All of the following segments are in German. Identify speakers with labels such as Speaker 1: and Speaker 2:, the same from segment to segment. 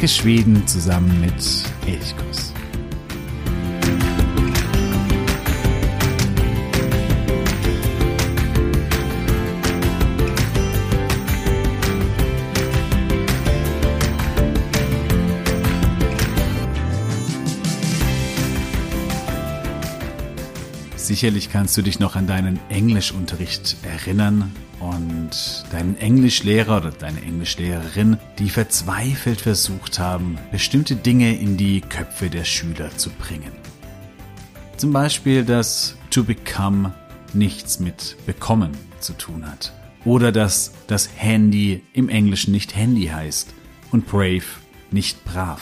Speaker 1: Entdecke Schweden zusammen mit Elchkuss. Sicherlich kannst du dich noch an deinen Englischunterricht erinnern und deinen Englischlehrer oder deine Englischlehrerin, die verzweifelt versucht haben, bestimmte Dinge in die Köpfe der Schüler zu bringen. Zum Beispiel, dass to become nichts mit bekommen zu tun hat. Oder dass das Handy im Englischen nicht Handy heißt und brave nicht brav.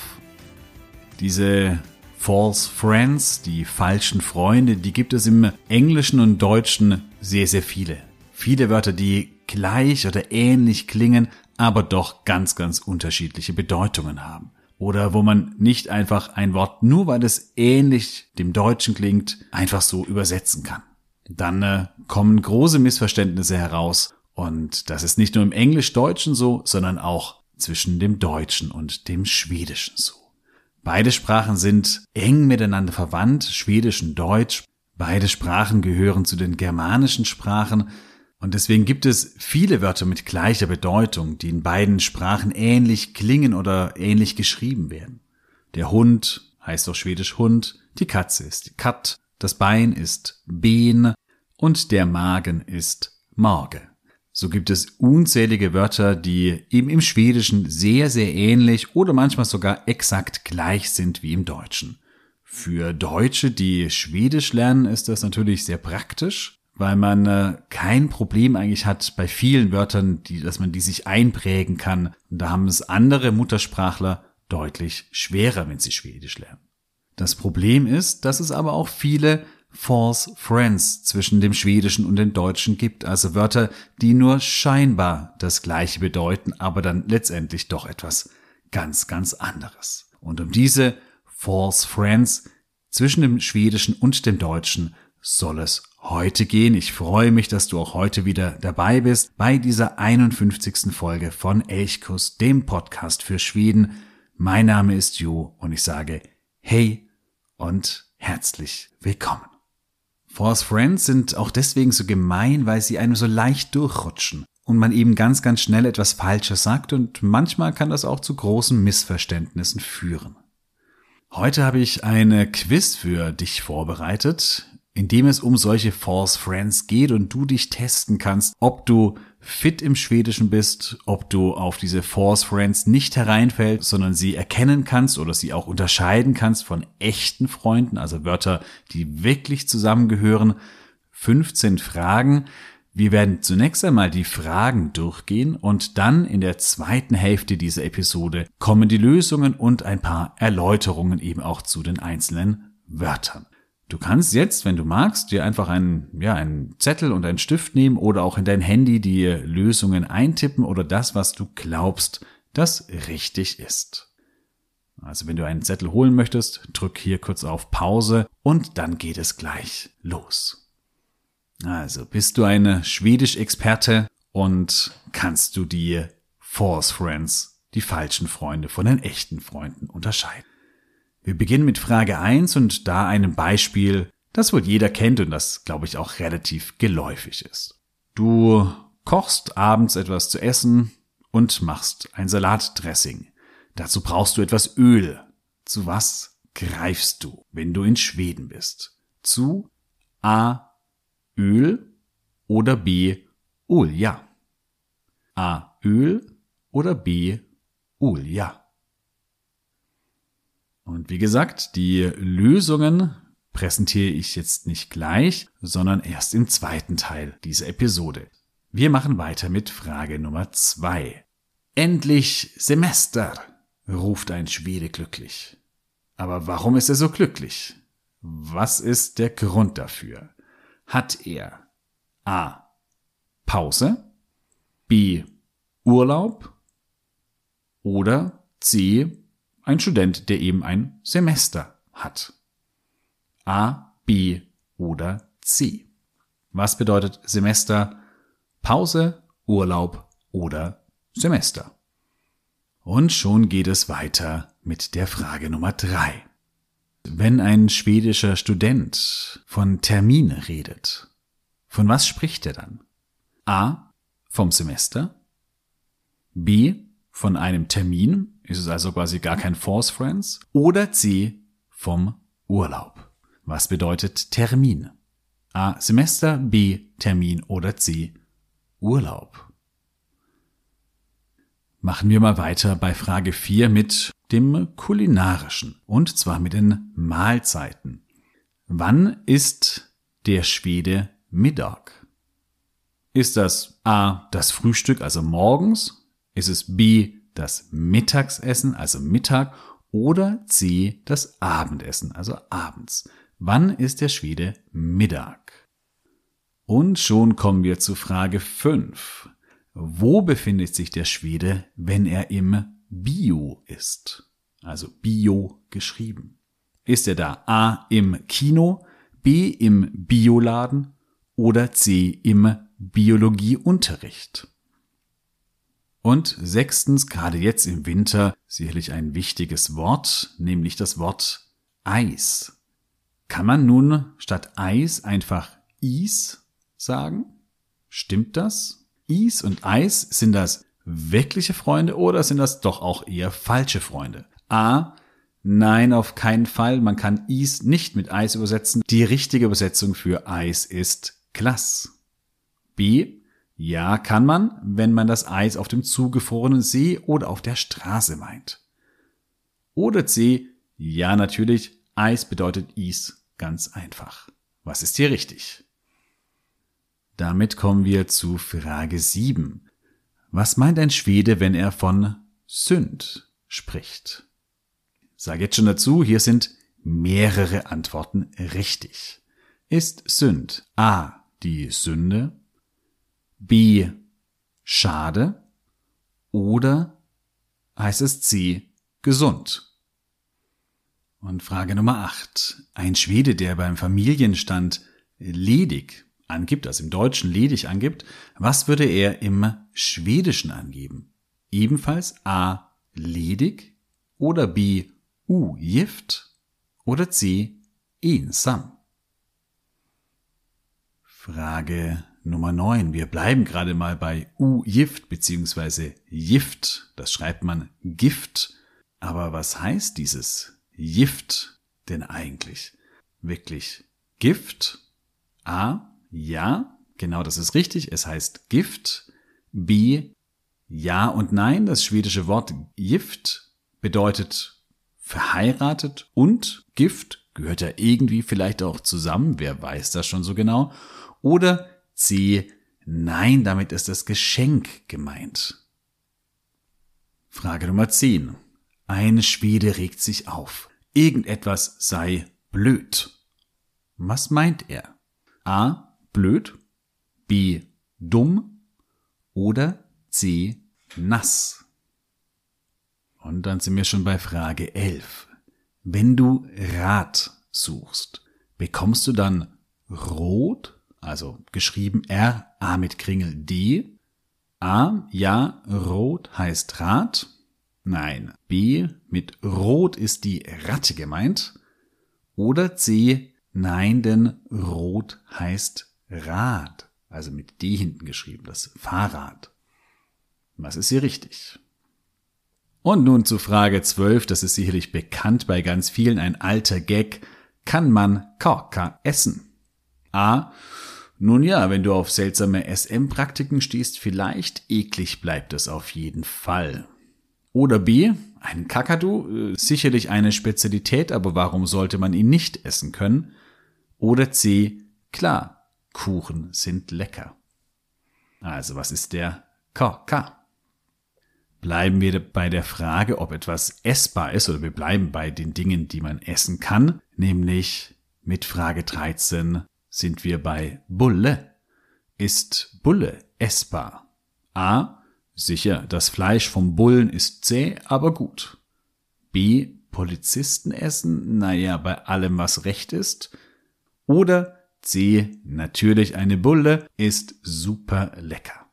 Speaker 1: Diese False Friends, die falschen Freunde, die gibt es im Englischen und Deutschen sehr, sehr viele. Viele Wörter, die gleich oder ähnlich klingen, aber doch ganz, ganz unterschiedliche Bedeutungen haben. Oder wo man nicht einfach ein Wort, nur weil es ähnlich dem Deutschen klingt, einfach so übersetzen kann. Dann äh, kommen große Missverständnisse heraus. Und das ist nicht nur im Englisch-Deutschen so, sondern auch zwischen dem Deutschen und dem Schwedischen so. Beide Sprachen sind eng miteinander verwandt, Schwedisch und Deutsch. Beide Sprachen gehören zu den germanischen Sprachen und deswegen gibt es viele Wörter mit gleicher Bedeutung, die in beiden Sprachen ähnlich klingen oder ähnlich geschrieben werden. Der Hund heißt auf Schwedisch Hund, die Katze ist Kat, das Bein ist Ben und der Magen ist Morge. So gibt es unzählige Wörter, die eben im Schwedischen sehr, sehr ähnlich oder manchmal sogar exakt gleich sind wie im Deutschen. Für Deutsche, die Schwedisch lernen, ist das natürlich sehr praktisch, weil man äh, kein Problem eigentlich hat bei vielen Wörtern, die, dass man die sich einprägen kann. Und da haben es andere Muttersprachler deutlich schwerer, wenn sie Schwedisch lernen. Das Problem ist, dass es aber auch viele false friends zwischen dem Schwedischen und dem Deutschen gibt, also Wörter, die nur scheinbar das gleiche bedeuten, aber dann letztendlich doch etwas ganz, ganz anderes. Und um diese false friends zwischen dem Schwedischen und dem Deutschen soll es heute gehen. Ich freue mich, dass du auch heute wieder dabei bist bei dieser 51. Folge von Elchkuss, dem Podcast für Schweden. Mein Name ist Jo und ich sage Hey und herzlich willkommen. False Friends sind auch deswegen so gemein, weil sie einem so leicht durchrutschen und man eben ganz, ganz schnell etwas Falsches sagt und manchmal kann das auch zu großen Missverständnissen führen. Heute habe ich eine Quiz für dich vorbereitet, in dem es um solche False Friends geht und du dich testen kannst, ob du fit im Schwedischen bist, ob du auf diese False Friends nicht hereinfällst, sondern sie erkennen kannst oder sie auch unterscheiden kannst von echten Freunden, also Wörter, die wirklich zusammengehören. 15 Fragen. Wir werden zunächst einmal die Fragen durchgehen und dann in der zweiten Hälfte dieser Episode kommen die Lösungen und ein paar Erläuterungen eben auch zu den einzelnen Wörtern. Du kannst jetzt, wenn du magst, dir einfach einen, ja, einen Zettel und einen Stift nehmen oder auch in dein Handy die Lösungen eintippen oder das, was du glaubst, das richtig ist. Also wenn du einen Zettel holen möchtest, drück hier kurz auf Pause und dann geht es gleich los. Also bist du eine Schwedisch-Experte und kannst du die False Friends, die falschen Freunde von den echten Freunden unterscheiden. Wir beginnen mit Frage 1 und da einem Beispiel, das wohl jeder kennt und das, glaube ich, auch relativ geläufig ist. Du kochst abends etwas zu essen und machst ein Salatdressing. Dazu brauchst du etwas Öl. Zu was greifst du, wenn du in Schweden bist? Zu A. Öl oder B. Olja? A. Öl oder B. Olja? Und wie gesagt, die Lösungen präsentiere ich jetzt nicht gleich, sondern erst im zweiten Teil dieser Episode. Wir machen weiter mit Frage Nummer zwei. Endlich Semester, ruft ein Schwede glücklich. Aber warum ist er so glücklich? Was ist der Grund dafür? Hat er A. Pause, B. Urlaub oder C ein Student, der eben ein Semester hat. A, B oder C. Was bedeutet Semester? Pause, Urlaub oder Semester? Und schon geht es weiter mit der Frage Nummer drei. Wenn ein schwedischer Student von Termin redet, von was spricht er dann? A. Vom Semester. B. Von einem Termin. Ist es also quasi gar kein Force Friends? Oder C. Vom Urlaub. Was bedeutet Termin? A. Semester, B. Termin oder C. Urlaub. Machen wir mal weiter bei Frage 4 mit dem kulinarischen und zwar mit den Mahlzeiten. Wann ist der Schwede Mittag? Ist das A das Frühstück, also morgens? Ist es B das Mittagsessen, also Mittag? Oder C das Abendessen, also abends? Wann ist der Schwede Mittag? Und schon kommen wir zu Frage 5. Wo befindet sich der Schwede, wenn er im Bio ist? Also Bio geschrieben. Ist er da A im Kino, B im Bioladen oder C im Biologieunterricht? Und sechstens, gerade jetzt im Winter, sicherlich ein wichtiges Wort, nämlich das Wort Eis. Kann man nun statt Eis einfach Is sagen? Stimmt das? Is und Eis, sind das wirkliche Freunde oder sind das doch auch eher falsche Freunde? A. Nein, auf keinen Fall. Man kann Is nicht mit Eis übersetzen. Die richtige Übersetzung für Eis ist Glass. B. Ja, kann man, wenn man das Eis auf dem zugefrorenen See oder auf der Straße meint. Oder C. Ja, natürlich. Eis bedeutet Is ganz einfach. Was ist hier richtig? Damit kommen wir zu Frage 7. Was meint ein Schwede, wenn er von Sünd spricht? Sag jetzt schon dazu, hier sind mehrere Antworten richtig. Ist Sünd A die Sünde, B schade oder heißt es C gesund? Und Frage Nummer 8. Ein Schwede, der beim Familienstand ledig angibt, also im Deutschen ledig angibt, was würde er im Schwedischen angeben? Ebenfalls A ledig oder B u-gift oder C ensam? Frage Nummer 9. Wir bleiben gerade mal bei u-gift bzw. Gift. Das schreibt man Gift. Aber was heißt dieses Gift denn eigentlich? Wirklich Gift? A ja, genau das ist richtig. Es heißt Gift. B, ja und nein. Das schwedische Wort Gift bedeutet verheiratet und Gift gehört ja irgendwie vielleicht auch zusammen. Wer weiß das schon so genau? Oder C, nein, damit ist das Geschenk gemeint. Frage Nummer 10. Ein Schwede regt sich auf. Irgendetwas sei blöd. Was meint er? A blöd, B dumm oder C nass. Und dann sind wir schon bei Frage 11. Wenn du Rat suchst, bekommst du dann rot, also geschrieben R, A mit Kringel D. A, ja, rot heißt Rat. Nein, B, mit rot ist die Ratte gemeint. Oder C, nein, denn rot heißt Rad, also mit D hinten geschrieben, das Fahrrad. Was ist hier richtig? Und nun zu Frage 12, das ist sicherlich bekannt bei ganz vielen, ein alter Gag. Kann man Korka essen? A. Nun ja, wenn du auf seltsame SM-Praktiken stehst, vielleicht eklig bleibt es auf jeden Fall. Oder B. Ein Kakadu, äh, sicherlich eine Spezialität, aber warum sollte man ihn nicht essen können? Oder C. Klar, Kuchen sind lecker. Also was ist der KK? Bleiben wir bei der Frage, ob etwas essbar ist, oder wir bleiben bei den Dingen, die man essen kann, nämlich mit Frage 13 sind wir bei Bulle. Ist Bulle essbar? A. Sicher, das Fleisch vom Bullen ist zäh, aber gut. B. Polizisten essen? Naja, bei allem, was recht ist. Oder C. Natürlich eine Bulle ist super lecker.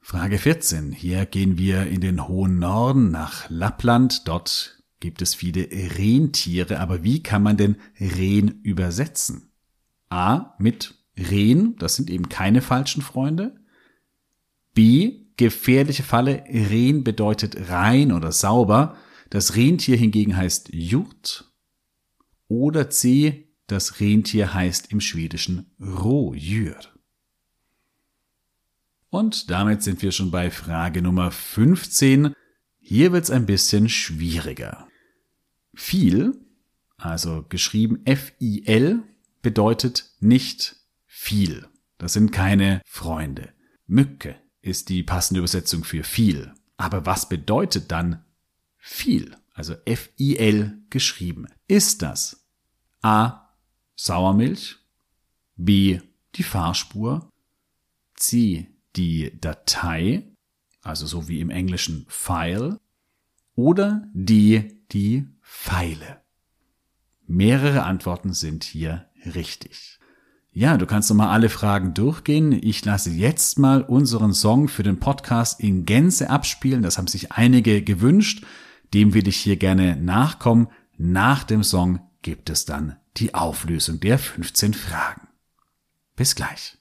Speaker 1: Frage 14. Hier gehen wir in den hohen Norden nach Lappland. Dort gibt es viele Rentiere. Aber wie kann man denn Rehn übersetzen? A. Mit Rehn. Das sind eben keine falschen Freunde. B. Gefährliche Falle. Rehn bedeutet rein oder sauber. Das Rentier hingegen heißt Jurt. Oder C. Das Rentier heißt im Schwedischen Rådjur. Und damit sind wir schon bei Frage Nummer 15. Hier wird's ein bisschen schwieriger. Viel, also geschrieben F-I-L, bedeutet nicht viel. Das sind keine Freunde. Mücke ist die passende Übersetzung für viel. Aber was bedeutet dann viel? Also F-I-L geschrieben. Ist das A. Sauermilch, B. die Fahrspur, C die Datei, also so wie im Englischen File, oder die, die Pfeile. Mehrere Antworten sind hier richtig. Ja, du kannst nochmal alle Fragen durchgehen. Ich lasse jetzt mal unseren Song für den Podcast in Gänze abspielen. Das haben sich einige gewünscht. Dem will ich hier gerne nachkommen. Nach dem Song gibt es dann die Auflösung der 15 Fragen. Bis gleich.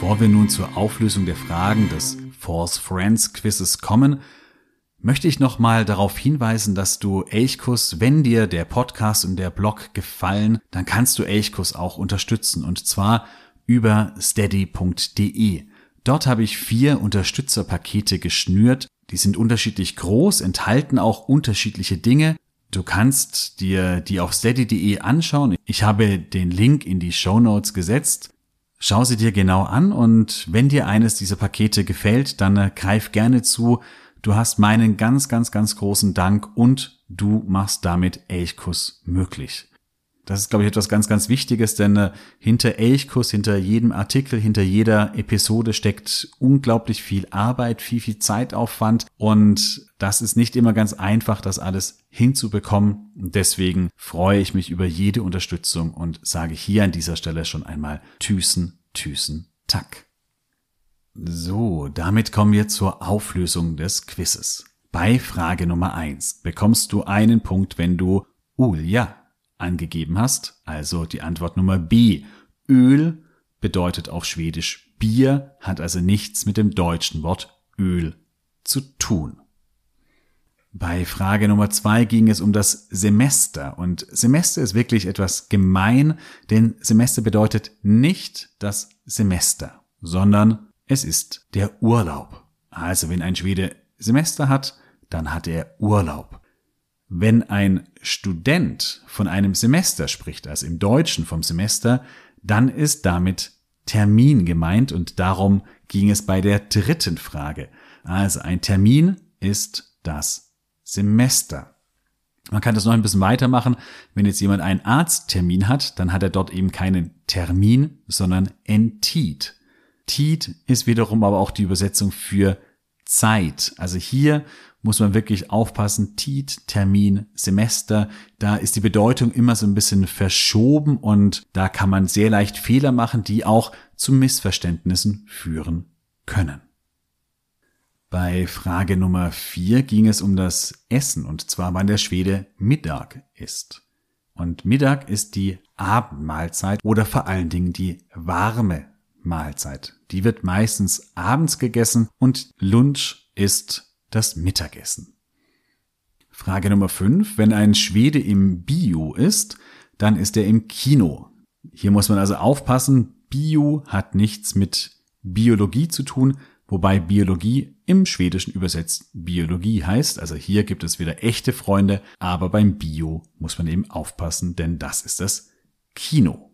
Speaker 1: Wir nun zur Auflösung der Fragen des False Friends Quizzes kommen, möchte ich nochmal darauf hinweisen, dass du Elchkus, wenn dir der Podcast und der Blog gefallen, dann kannst du Elchkus auch unterstützen und zwar über steady.de. Dort habe ich vier Unterstützerpakete geschnürt. Die sind unterschiedlich groß, enthalten auch unterschiedliche Dinge. Du kannst dir die auf steady.de anschauen. Ich habe den Link in die Show Notes gesetzt. Schau sie dir genau an und wenn dir eines dieser Pakete gefällt, dann äh, greif gerne zu. Du hast meinen ganz, ganz, ganz großen Dank und du machst damit Elchkuss möglich. Das ist, glaube ich, etwas ganz, ganz Wichtiges, denn äh, hinter Elchkurs, hinter jedem Artikel, hinter jeder Episode steckt unglaublich viel Arbeit, viel, viel Zeitaufwand und das ist nicht immer ganz einfach, das alles hinzubekommen. deswegen freue ich mich über jede Unterstützung und sage hier an dieser Stelle schon einmal Tüßen, Tüßen, Tack. So, damit kommen wir zur Auflösung des Quizzes. Bei Frage Nummer eins bekommst du einen Punkt, wenn du Ulja angegeben hast, also die Antwort Nummer B. Öl bedeutet auf Schwedisch Bier, hat also nichts mit dem deutschen Wort Öl zu tun. Bei Frage Nummer zwei ging es um das Semester und Semester ist wirklich etwas gemein, denn Semester bedeutet nicht das Semester, sondern es ist der Urlaub. Also wenn ein Schwede Semester hat, dann hat er Urlaub. Wenn ein Student von einem Semester spricht, also im Deutschen vom Semester, dann ist damit Termin gemeint und darum ging es bei der dritten Frage. Also ein Termin ist das Semester. Man kann das noch ein bisschen weitermachen. Wenn jetzt jemand einen Arzttermin hat, dann hat er dort eben keinen Termin, sondern Entit. Tit ist wiederum aber auch die Übersetzung für Zeit. Also hier muss man wirklich aufpassen. Tit, Termin, Semester, da ist die Bedeutung immer so ein bisschen verschoben und da kann man sehr leicht Fehler machen, die auch zu Missverständnissen führen können. Bei Frage Nummer vier ging es um das Essen und zwar wann der Schwede Mittag ist. Und Mittag ist die Abendmahlzeit oder vor allen Dingen die warme Mahlzeit. Die wird meistens abends gegessen und Lunch ist das Mittagessen. Frage Nummer 5. Wenn ein Schwede im Bio ist, dann ist er im Kino. Hier muss man also aufpassen, Bio hat nichts mit Biologie zu tun, wobei Biologie im Schwedischen übersetzt Biologie heißt. Also hier gibt es wieder echte Freunde, aber beim Bio muss man eben aufpassen, denn das ist das Kino.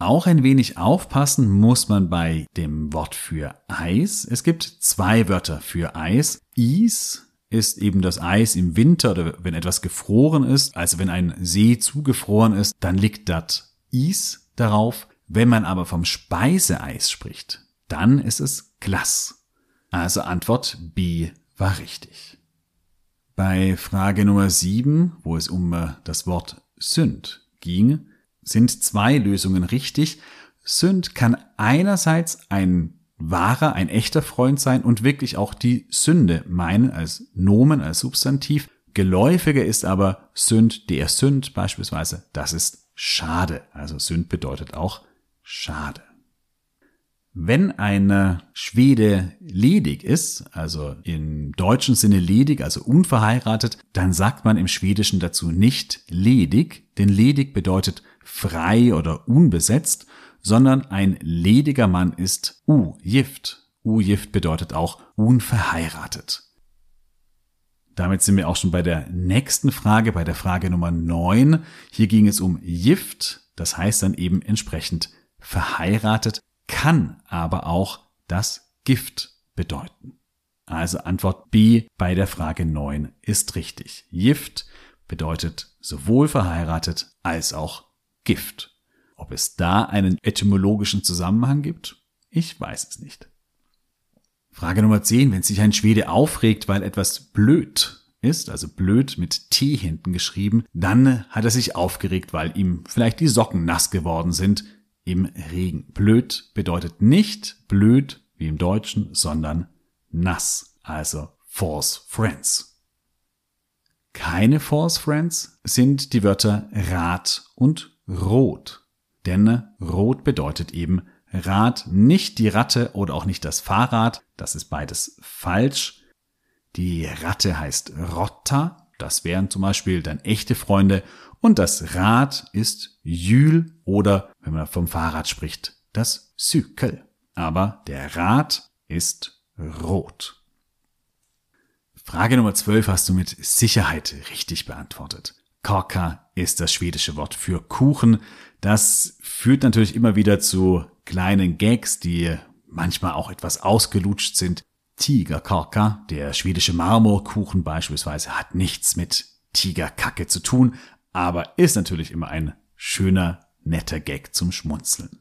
Speaker 1: Auch ein wenig aufpassen muss man bei dem Wort für Eis. Es gibt zwei Wörter für Eis. Is ist eben das Eis im Winter oder wenn etwas gefroren ist. Also wenn ein See zugefroren ist, dann liegt das Is darauf. Wenn man aber vom Speiseeis spricht, dann ist es Glas. Also Antwort B war richtig. Bei Frage Nummer 7, wo es um äh, das Wort Sünd ging, sind zwei Lösungen richtig. Sünd kann einerseits ein wahrer, ein echter Freund sein und wirklich auch die Sünde meinen als Nomen, als Substantiv. Geläufiger ist aber Sünd, der Sünd beispielsweise, das ist schade. Also Sünd bedeutet auch schade. Wenn eine Schwede ledig ist, also im deutschen Sinne ledig, also unverheiratet, dann sagt man im Schwedischen dazu nicht ledig, denn ledig bedeutet frei oder unbesetzt, sondern ein lediger Mann ist ugift. Ugift bedeutet auch unverheiratet. Damit sind wir auch schon bei der nächsten Frage, bei der Frage Nummer 9. Hier ging es um Gift, das heißt dann eben entsprechend verheiratet, kann aber auch das Gift bedeuten. Also Antwort B bei der Frage 9 ist richtig. Gift bedeutet sowohl verheiratet als auch Gift. Ob es da einen etymologischen Zusammenhang gibt? Ich weiß es nicht. Frage Nummer 10. Wenn sich ein Schwede aufregt, weil etwas blöd ist, also blöd mit T hinten geschrieben, dann hat er sich aufgeregt, weil ihm vielleicht die Socken nass geworden sind im Regen. Blöd bedeutet nicht blöd wie im Deutschen, sondern nass, also false friends. Keine false friends sind die Wörter Rat und Rot. Denn Rot bedeutet eben Rad, nicht die Ratte oder auch nicht das Fahrrad. Das ist beides falsch. Die Ratte heißt Rotta. Das wären zum Beispiel dann echte Freunde. Und das Rad ist Jül oder, wenn man vom Fahrrad spricht, das Cykel. Aber der Rad ist rot. Frage Nummer 12 hast du mit Sicherheit richtig beantwortet. Korka ist das schwedische Wort für Kuchen. Das führt natürlich immer wieder zu kleinen Gags, die manchmal auch etwas ausgelutscht sind. Tigerkorka, der schwedische Marmorkuchen beispielsweise, hat nichts mit Tigerkacke zu tun, aber ist natürlich immer ein schöner, netter Gag zum Schmunzeln.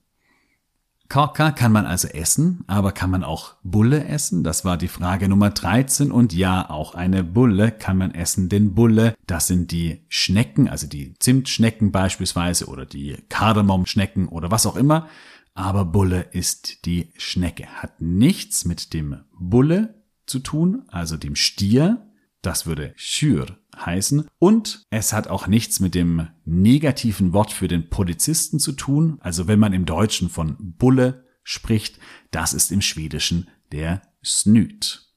Speaker 1: Korka kann man also essen, aber kann man auch Bulle essen? Das war die Frage Nummer 13 und ja, auch eine Bulle kann man essen, denn Bulle, das sind die Schnecken, also die Zimtschnecken beispielsweise oder die Kardamomschnecken oder was auch immer, aber Bulle ist die Schnecke, hat nichts mit dem Bulle zu tun, also dem Stier, das würde Schür heißen. Und es hat auch nichts mit dem negativen Wort für den Polizisten zu tun. Also wenn man im Deutschen von Bulle spricht, das ist im Schwedischen der Snüt.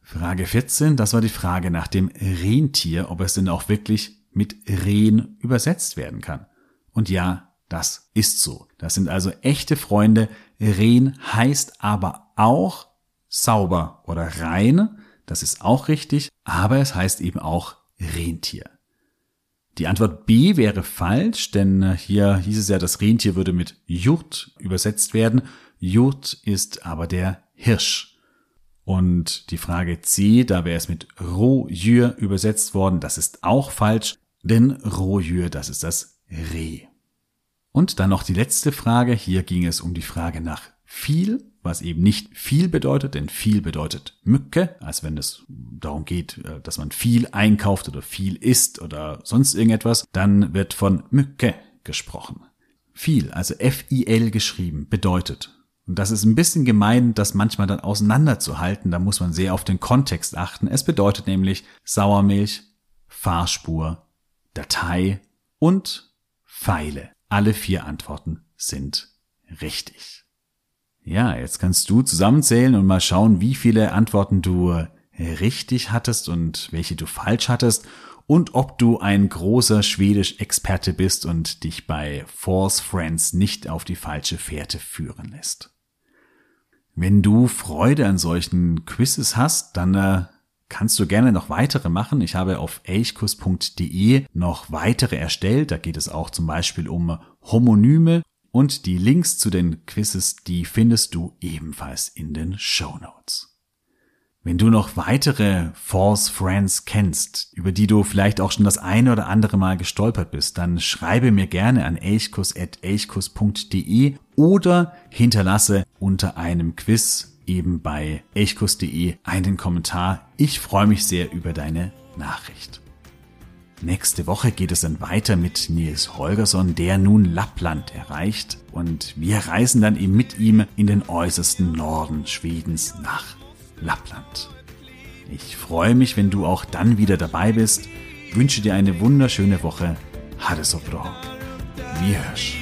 Speaker 1: Frage 14, das war die Frage nach dem Rentier, ob es denn auch wirklich mit Rehen übersetzt werden kann. Und ja, das ist so. Das sind also echte Freunde. Rehen heißt aber auch sauber oder rein. Das ist auch richtig, aber es heißt eben auch Rentier. Die Antwort B wäre falsch, denn äh, hier hieß es ja, das Rentier würde mit Jurt übersetzt werden. Jurt ist aber der Hirsch. Und die Frage C, da wäre es mit Rojür übersetzt worden. Das ist auch falsch, denn Rojür, das ist das Reh. Und dann noch die letzte Frage. Hier ging es um die Frage nach viel was eben nicht viel bedeutet, denn viel bedeutet Mücke, als wenn es darum geht, äh, dass man viel einkauft oder viel isst oder sonst irgendetwas, dann wird von Mücke gesprochen. Viel, also F-I-L geschrieben, bedeutet. Und das ist ein bisschen gemein, das manchmal dann auseinanderzuhalten, da muss man sehr auf den Kontext achten. Es bedeutet nämlich Sauermilch, Fahrspur, Datei und Pfeile. Alle vier Antworten sind richtig. Ja, jetzt kannst du zusammenzählen und mal schauen, wie viele Antworten du richtig hattest und welche du falsch hattest und ob du ein großer Schwedisch-Experte bist und dich bei False Friends nicht auf die falsche Fährte führen lässt. Wenn du Freude an solchen Quizzes hast, dann äh, kannst du gerne noch weitere machen. Ich habe auf elchkus.de noch weitere erstellt. Da geht es auch zum Beispiel um Homonyme und die Links zu den Quizzes, die findest du ebenfalls in den Show Notes. Wenn du noch weitere False Friends kennst, über die du vielleicht auch schon das eine oder andere Mal gestolpert bist, dann schreibe mir gerne an elchkus.elchkus.de oder hinterlasse unter einem Quiz eben bei elchkus.de einen Kommentar. Ich freue mich sehr über deine Nachricht. Nächste Woche geht es dann weiter mit Nils Holgersson, der nun Lappland erreicht und wir reisen dann eben mit ihm in den äußersten Norden Schwedens nach Lappland. Ich freue mich, wenn du auch dann wieder dabei bist, wünsche dir eine wunderschöne Woche. Hade so bra. Wir hörs.